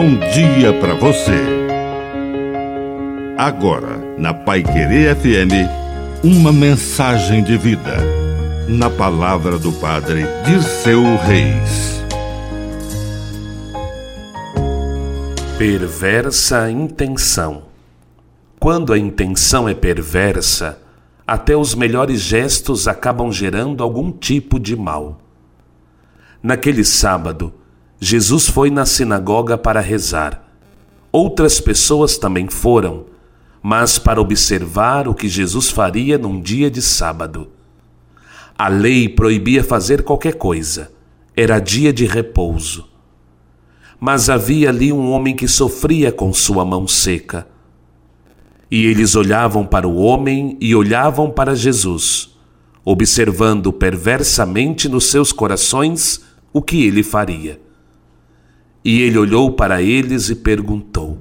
bom dia para você. Agora, na Pai Querer FM, uma mensagem de vida. Na palavra do Padre Dirceu Reis. Perversa intenção. Quando a intenção é perversa, até os melhores gestos acabam gerando algum tipo de mal. Naquele sábado, Jesus foi na sinagoga para rezar. Outras pessoas também foram, mas para observar o que Jesus faria num dia de sábado. A lei proibia fazer qualquer coisa, era dia de repouso. Mas havia ali um homem que sofria com sua mão seca. E eles olhavam para o homem e olhavam para Jesus, observando perversamente nos seus corações o que ele faria. E ele olhou para eles e perguntou: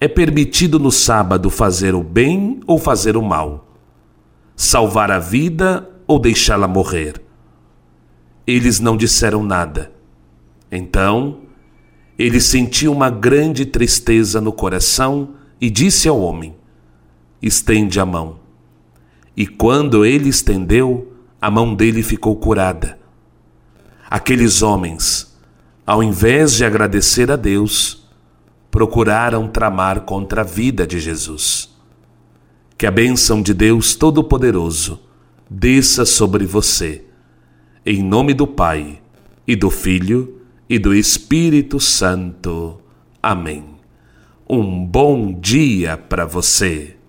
É permitido no sábado fazer o bem ou fazer o mal? Salvar a vida ou deixá-la morrer? Eles não disseram nada. Então, ele sentiu uma grande tristeza no coração e disse ao homem: Estende a mão. E quando ele estendeu, a mão dele ficou curada. Aqueles homens, ao invés de agradecer a Deus, procuraram tramar contra a vida de Jesus. Que a bênção de Deus Todo-Poderoso desça sobre você, em nome do Pai, e do Filho, e do Espírito Santo. Amém. Um bom dia para você.